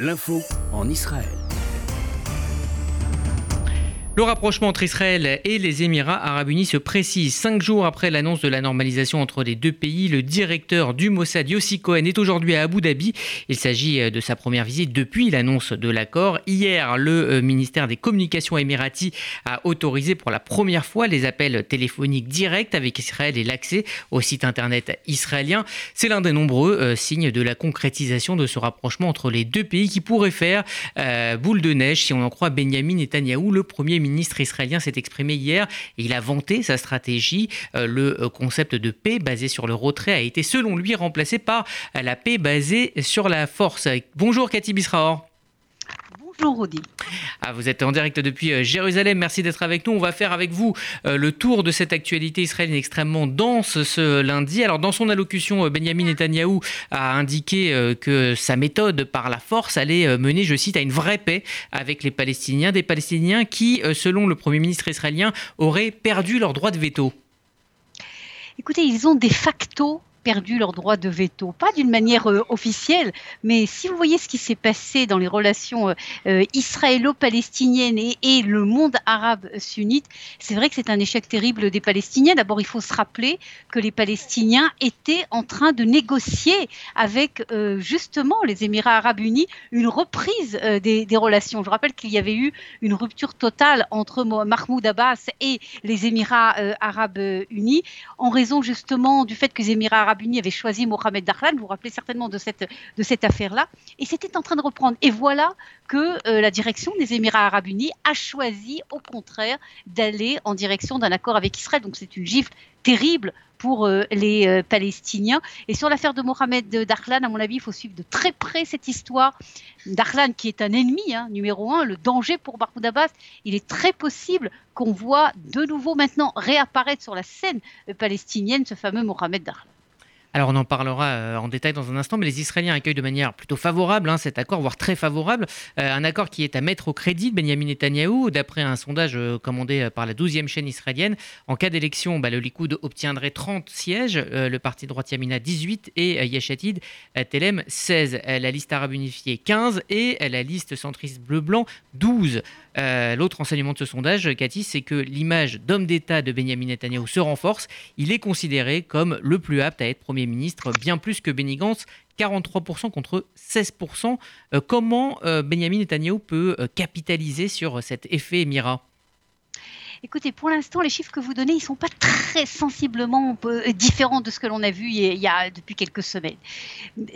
L'info en Israël. Le rapprochement entre Israël et les Émirats arabes unis se précise. Cinq jours après l'annonce de la normalisation entre les deux pays, le directeur du Mossad, Yossi Cohen, est aujourd'hui à Abu Dhabi. Il s'agit de sa première visite depuis l'annonce de l'accord. Hier, le euh, ministère des Communications émirati a autorisé pour la première fois les appels téléphoniques directs avec Israël et l'accès au site internet israélien. C'est l'un des nombreux euh, signes de la concrétisation de ce rapprochement entre les deux pays qui pourrait faire euh, boule de neige si on en croit Benjamin Netanyahou, le premier ministre israélien s'est exprimé hier il a vanté sa stratégie. Euh, le euh, concept de paix basé sur le retrait a été selon lui remplacé par la paix basée sur la force. Bonjour Cathy Bisraor. Bonjour. Ah, vous êtes en direct depuis euh, Jérusalem, merci d'être avec nous. On va faire avec vous euh, le tour de cette actualité israélienne extrêmement dense ce lundi. Alors dans son allocution, euh, Benjamin Netanyahou a indiqué que sa méthode par la force allait mener, je cite, à une vraie paix avec les Palestiniens, des Palestiniens qui, selon le Premier ministre israélien, auraient perdu leur droit de veto. Écoutez, ils ont de facto perdu leur droit de veto. Pas d'une manière euh, officielle, mais si vous voyez ce qui s'est passé dans les relations euh, euh, israélo-palestiniennes et, le monde arabe sunnite, c'est vrai que c'est un échec terrible des Palestiniens. D'abord, il faut se rappeler que les Palestiniens étaient en train de négocier avec justement les Émirats arabes unis une reprise des, des, relations. Je rappelle qu'il y avait eu une rupture totale entre Mahmoud Abbas et les Émirats arabes unis en raison justement du fait que les Émirats arabes Unis avait choisi Mohamed Dahlan, vous vous rappelez certainement de cette, de cette affaire-là, et c'était en train de reprendre. Et voilà que euh, la direction des Émirats arabes unis a choisi au contraire d'aller en direction d'un accord avec Israël. Donc c'est une gifle terrible pour euh, les euh, Palestiniens. Et sur l'affaire de Mohamed Dahlan, à mon avis, il faut suivre de très près cette histoire. Dahlan, qui est un ennemi hein, numéro un, le danger pour Mahmoud Abbas, il est très possible qu'on voit de nouveau maintenant réapparaître sur la scène palestinienne ce fameux Mohamed Dahlan. Alors on en parlera euh, en détail dans un instant, mais les Israéliens accueillent de manière plutôt favorable hein, cet accord, voire très favorable. Euh, un accord qui est à mettre au crédit de Benjamin Netanyahou, d'après un sondage euh, commandé par la 12e chaîne israélienne. En cas d'élection, bah, le Likoud obtiendrait 30 sièges, le parti droit Yamina 18 et Yeshatid Telem 16. La liste arabe unifiée 15 et la liste centriste bleu-blanc 12. L'autre enseignement de ce sondage, Cathy, c'est que l'image d'homme d'État de Benjamin Netanyahou se renforce. Il est considéré comme le plus apte à être premier ministre, bien plus que Benny Gantz, 43% contre 16%. Euh, comment euh, Benjamin Netanyahu peut euh, capitaliser sur cet effet Émirat? Écoutez, pour l'instant, les chiffres que vous donnez, ils ne sont pas très sensiblement différents de ce que l'on a vu il y a depuis quelques semaines.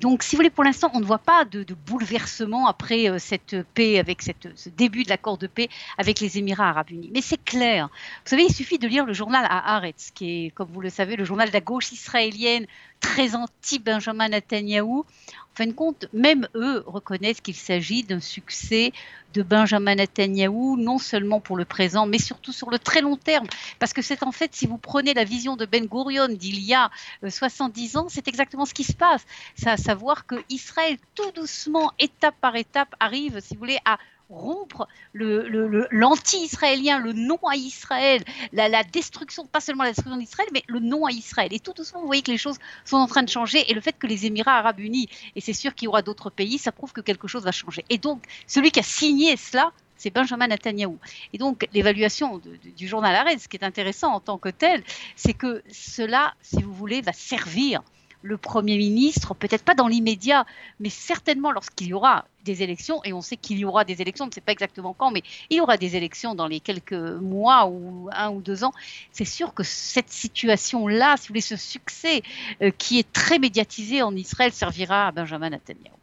Donc, si vous voulez, pour l'instant, on ne voit pas de, bouleversement après cette paix, avec ce début de l'accord de paix avec les Émirats arabes unis. Mais c'est clair. Vous savez, il suffit de lire le journal à Haaretz, qui est, comme vous le savez, le journal de la gauche israélienne très anti-Benjamin Netanyahou. En fin de compte, même eux reconnaissent qu'il s'agit d'un succès de Benjamin Netanyahou, non seulement pour le présent, mais surtout sur le très long terme. Parce que c'est en fait, si vous prenez la vision de Ben Gurion d'il y a 70 euh, ans, c'est exactement ce qui se passe. C'est à savoir que Israël, tout doucement, étape par étape, arrive, si vous voulez, à rompre l'anti-israélien, le, non à Israël, la, destruction, pas seulement la destruction d'Israël, mais le non à Israël. Et tout doucement, vous voyez que les choses sont en train de changer. Et le fait que les Émirats arabes unis, et c'est sûr qu'il y aura d'autres pays, ça prouve que quelque chose va changer. Et donc, celui qui a signé cela, c'est Benjamin Netanyahou. Et donc, l'évaluation du journal Arrêt, ce qui est intéressant en tant que tel, c'est que cela, si vous voulez, va servir le Premier ministre, peut-être pas dans l'immédiat, mais certainement lorsqu'il y aura des élections, et on sait qu'il y aura des élections, on ne sait pas exactement quand, mais il y aura des élections dans les quelques mois ou un ou deux ans, c'est sûr que cette situation-là, si vous voulez, ce succès euh, qui est très médiatisé en Israël servira à Benjamin Netanyahu.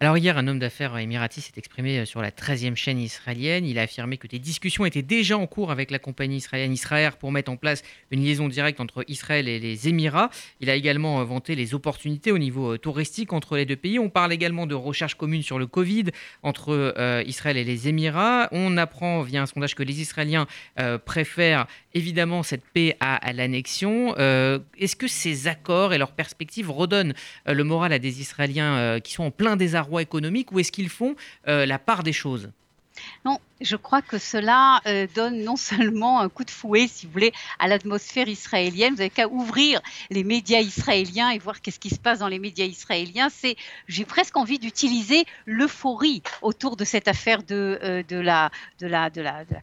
Alors hier, un homme d'affaires émirati s'est exprimé euh, sur la 13e chaîne israélienne. Il a affirmé que des discussions étaient déjà en cours avec la compagnie israélienne Israël pour mettre en place une liaison directe entre Israël et les Émirats. Il a également euh, vanté les opportunités au niveau euh, touristique entre les deux pays. On parle également de recherches communes sur le Covid entre Israël et les Émirats. On apprend via un sondage que les Israéliens préfèrent évidemment cette paix à, l'annexion. Est-ce que ces accords et leurs perspectives redonnent le moral à des Israéliens qui sont en plein désarroi? Économique ou est-ce qu'ils font euh, la part des choses? Je crois que cela euh, donne non seulement un coup de fouet, si vous voulez, à l'atmosphère israélienne. Vous n'avez qu'à ouvrir les médias israéliens et voir qu'est-ce qui se passe dans les médias israéliens. C'est, j'ai presque envie d'utiliser l'euphorie autour de cette affaire de, euh, la,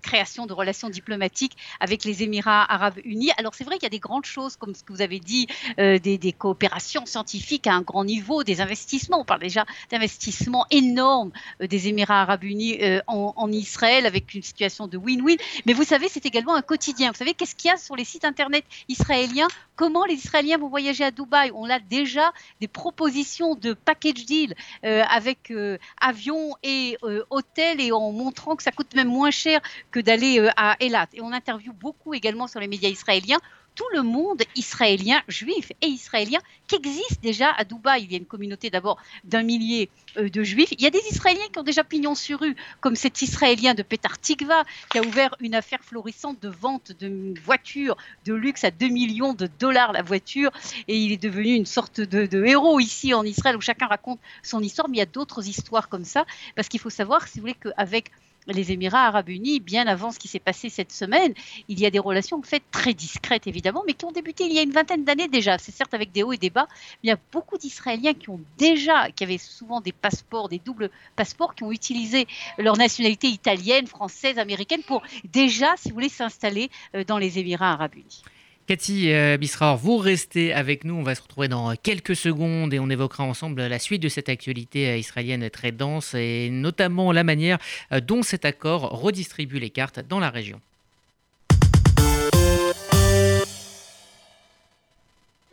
création de relations diplomatiques avec les Émirats arabes unis. Alors c'est vrai qu'il y a des grandes choses, comme ce que vous avez dit, euh, des, coopérations scientifiques à un grand niveau, des investissements. On parle déjà d'investissements énormes des Émirats arabes unis en Israël avec une situation de win-win. Mais vous savez, c'est également un quotidien. Vous savez, qu'est-ce qu'il y a sur les sites internet israéliens? Comment les Israéliens vont voyager à Dubaï? On a déjà des propositions de package deal euh, avec euh, avion et euh, hôtel et en montrant que ça coûte même moins cher que d'aller à Elat. Et on interviewe beaucoup également sur les médias israéliens tout le monde israélien, juif et israélien, qui existe déjà à Dubaï. Il y a une communauté d'abord d'un millier euh, de juifs. Il y a des Israéliens qui ont déjà pignon sur rue, comme cet Israélien de Petar Tikva, qui a ouvert une affaire florissante de vente de voitures de luxe à 2 millions de dollars la voiture. Et il est devenu une sorte de, de héros ici en Israël, où chacun raconte son histoire. Mais il y a d'autres histoires comme ça, parce qu'il faut savoir, si vous voulez, qu'avec les Émirats arabes unis, bien avant ce qui s'est passé cette semaine, il y a des relations en très discrètes évidemment, mais qui ont débuté il y a une vingtaine d'années déjà. C'est certes avec des hauts et des bas, mais il y a beaucoup d'Israéliens qui ont déjà, qui avaient souvent des passeports, des doubles passeports, qui ont utilisé leur nationalité italienne, française, américaine pour déjà, si vous voulez, s'installer euh, dans les Émirats arabes unis. Cathy euh, Bisraor, vous restez avec nous. On va se retrouver dans quelques secondes et on évoquera ensemble la suite de cette actualité euh, israélienne très dense et notamment la manière euh, dont cet accord redistribue les cartes dans la région.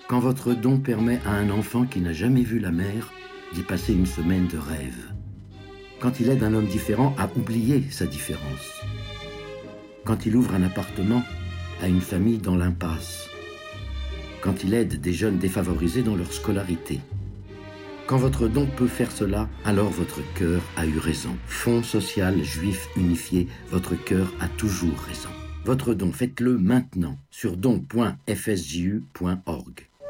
Quand votre don permet à un enfant qui n'a jamais vu la mer d'y passer une semaine de rêve. Quand il aide un homme différent à oublier sa différence. Quand il ouvre un appartement à une famille dans l'impasse, quand il aide des jeunes défavorisés dans leur scolarité. Quand votre don peut faire cela, alors votre cœur a eu raison. Fonds social juif unifié, votre cœur a toujours raison. Votre don, faites-le maintenant sur don.fsju.org.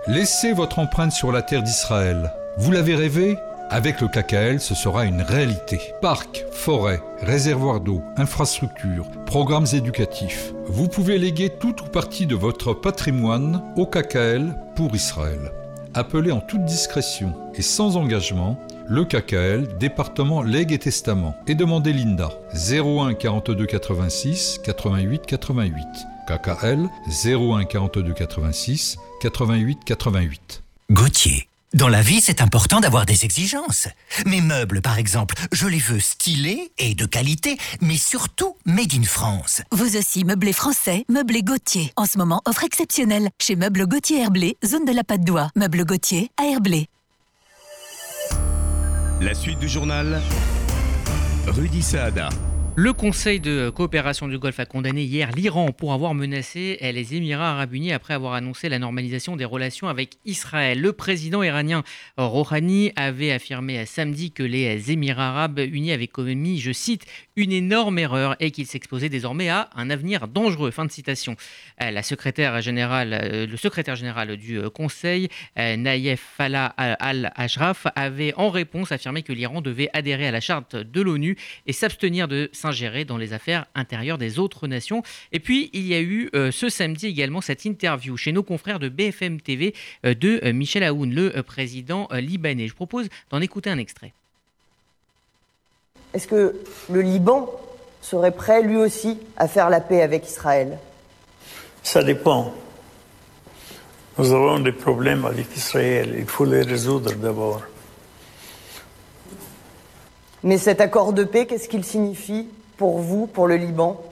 Laissez votre empreinte sur la terre d'Israël. Vous l'avez rêvé? Avec le KKL, ce sera une réalité. Parcs, forêts, réservoirs d'eau, infrastructures, programmes éducatifs. Vous pouvez léguer tout ou partie de votre patrimoine au KKL pour Israël. Appelez en toute discrétion et sans engagement le KKL, département Legs et Testament, et demandez Linda 01 42 86 88 88. KKL 01 42 86 88 88. Gauthier. Dans la vie, c'est important d'avoir des exigences. Mes meubles, par exemple, je les veux stylés et de qualité, mais surtout made in France. Vous aussi, meublé français, meublé Gauthier. En ce moment, offre exceptionnelle chez Meubles Gauthier Herblé, zone de la Patte d'Oie. Meubles Gauthier à Herblé. La suite du journal, Rudy Saada. Le Conseil de coopération du Golfe a condamné hier l'Iran pour avoir menacé les Émirats arabes unis après avoir annoncé la normalisation des relations avec Israël. Le président iranien Rouhani avait affirmé samedi que les Émirats arabes unis avaient commis, je cite, une énorme erreur et qu'ils s'exposaient désormais à un avenir dangereux. Fin de citation. Euh, la secrétaire générale, euh, le secrétaire général du euh, Conseil, Naïef Falah al-Ashraf, avait en réponse affirmé que l'Iran devait adhérer à la charte de l'ONU et s'abstenir de s'ingérer dans les affaires intérieures des autres nations. Et puis, il y a eu ce samedi également cette interview chez nos confrères de BFM TV de Michel Aoun, le président libanais. Je propose d'en écouter un extrait. Est-ce que le Liban serait prêt lui aussi à faire la paix avec Israël? Ça dépend. Nous avons des problèmes avec Israël. Il faut les résoudre d'abord. Mais cet accord de paix, qu'est-ce qu'il signifie pour vous, pour le Liban?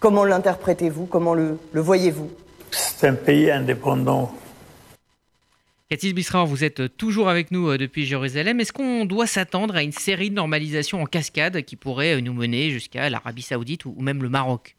Comment l'interprétez-vous? Comment le, voyez-vous? C'est un pays indépendant. Cathy Bisraor, vous êtes toujours avec nous euh, depuis Jérusalem. Est-ce qu'on doit s'attendre à une série de normalisations en cascade qui pourrait euh, nous mener jusqu'à l'Arabie Saoudite ou même le Maroc?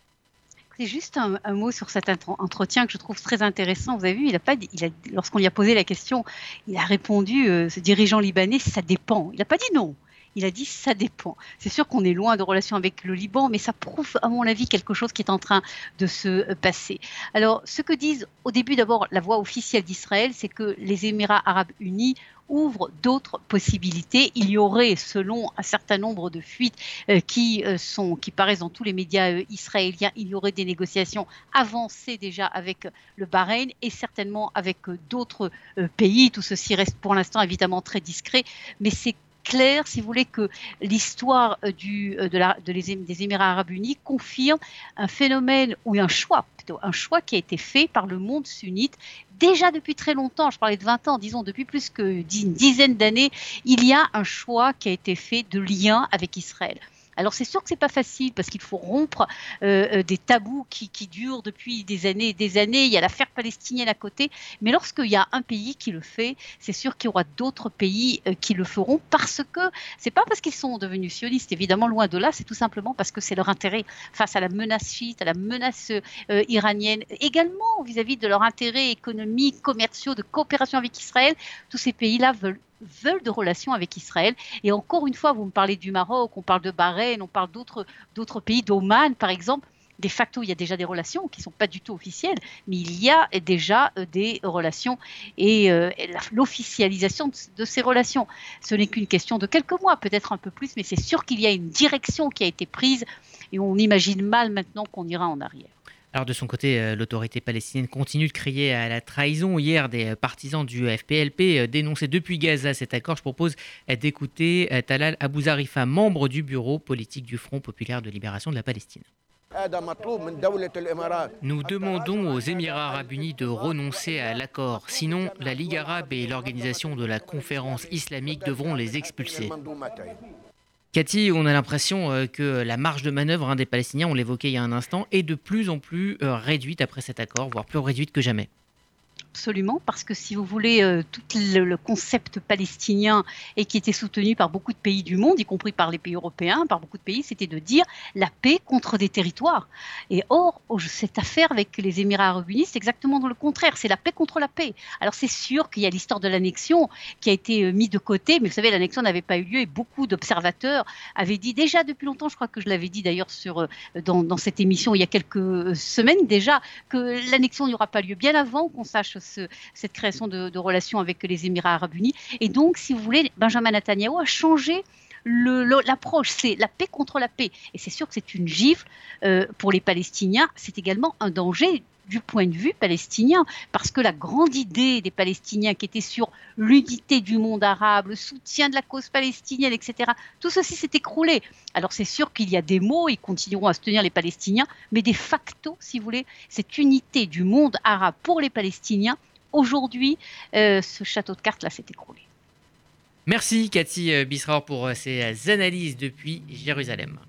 C'est juste un, mot sur cet entretien que je trouve très intéressant. Vous avez vu, il a pas, il a, lorsqu'on lui a posé la question, il a répondu, euh, ce dirigeant libanais, ça dépend. Il n'a pas dit non. Il a dit ça dépend. C'est sûr qu'on est loin de relations avec le Liban, mais ça prouve, à mon avis, quelque chose qui est en train de se passer. Alors, ce que disent au début d'abord la voix officielle d'Israël, c'est que les Émirats arabes unis ouvrent d'autres possibilités. Il y aurait, selon un certain nombre de fuites euh, qui, euh, sont, qui paraissent dans tous les médias euh, israéliens, il y aurait des négociations avancées déjà avec le Bahreïn et certainement avec d'autres pays. Tout ceci reste pour l'instant évidemment très discret, mais c'est clair, si vous voulez, que l'histoire euh, euh, des Émirats arabes unis confirme un phénomène ou un choix, plutôt un choix qui a été fait par le monde sunnite déjà depuis très longtemps, je parlais de 20 ans, disons depuis plus que une dizaine d'années, il y a un choix qui a été fait de lien avec Israël. Alors c'est sûr que c'est pas facile parce qu'il faut rompre euh, euh, des tabous qui, durent depuis des années et des années. Il y a l'affaire palestinienne à côté, mais lorsqu'il y a un pays qui le fait, c'est sûr qu'il y aura d'autres pays euh, qui le feront parce que c'est pas parce qu'ils sont devenus sionistes, évidemment loin de là, c'est tout simplement parce que c'est leur intérêt face à la menace chiite, à la menace iranienne, également vis-à-vis -vis de leur intérêt économique, commerciaux, de coopération avec Israël. Tous ces pays-là veulent veulent de relations avec Israël. Et encore une fois, vous me parlez du Maroc, on parle de Bahreïn, on parle d'autres pays, d'Oman par exemple. De facto, il y a déjà des relations qui ne sont pas du tout officielles, mais il y a déjà euh, des relations et, euh, l'officialisation de, ces relations. Ce n'est qu'une question de quelques mois, peut-être un peu plus, mais c'est sûr qu'il y a une direction qui a été prise et on imagine mal maintenant qu'on ira en arrière. Alors de son côté, euh, l'autorité palestinienne continue de crier à la trahison. Hier, des euh, partisans du FPLP euh, dénonçaient depuis Gaza cet accord. Je propose d'écouter Talal Abou Zarifa, membre du bureau politique du Front populaire de libération de la Palestine. Nous demandons aux Émirats arabes unis de renoncer à l'accord, sinon la Ligue arabe et l'organisation de la conférence islamique devront les expulser. Cathy, on a l'impression euh, que la marge de manœuvre hein, des Palestiniens, on l'évoquait il y a un instant, est de plus en plus euh, réduite après cet accord, voire plus réduite que jamais absolument, parce que si vous voulez, euh, tout le, concept palestinien et qui était soutenu par beaucoup de pays du monde, y compris par les pays européens, par beaucoup de pays, c'était de dire la paix contre des territoires. Et or, cette affaire avec les Émirats arabes unis, c'est exactement le contraire, c'est la paix contre la paix. Alors c'est sûr qu'il y a l'histoire de l'annexion qui a été euh, mise de côté, mais vous savez, l'annexion n'avait pas eu lieu et beaucoup d'observateurs avaient dit déjà depuis longtemps, je crois que je l'avais dit d'ailleurs sur euh, dans, dans, cette émission il y a quelques semaines déjà, que l'annexion n'y aura pas lieu bien avant qu'on sache cette création de, relations avec les Émirats arabes unis. Et donc, si vous voulez, Benjamin Netanyahu a changé l'approche, c'est la paix contre la paix. Et c'est sûr que c'est une gifle euh, pour les Palestiniens, c'est également un danger du point de vue palestinien, parce que la grande idée des Palestiniens qui était sur l'unité du monde arabe, le soutien de la cause palestinienne, etc., tout ceci s'est écroulé. Alors c'est sûr qu'il y a des mots, ils continueront à se tenir les Palestiniens, mais de facto, si vous voulez, cette unité du monde arabe pour les Palestiniens, aujourd'hui, euh, ce château de cartes-là s'est écroulé. Merci Cathy Bisraor pour euh, ces analyses depuis Jérusalem.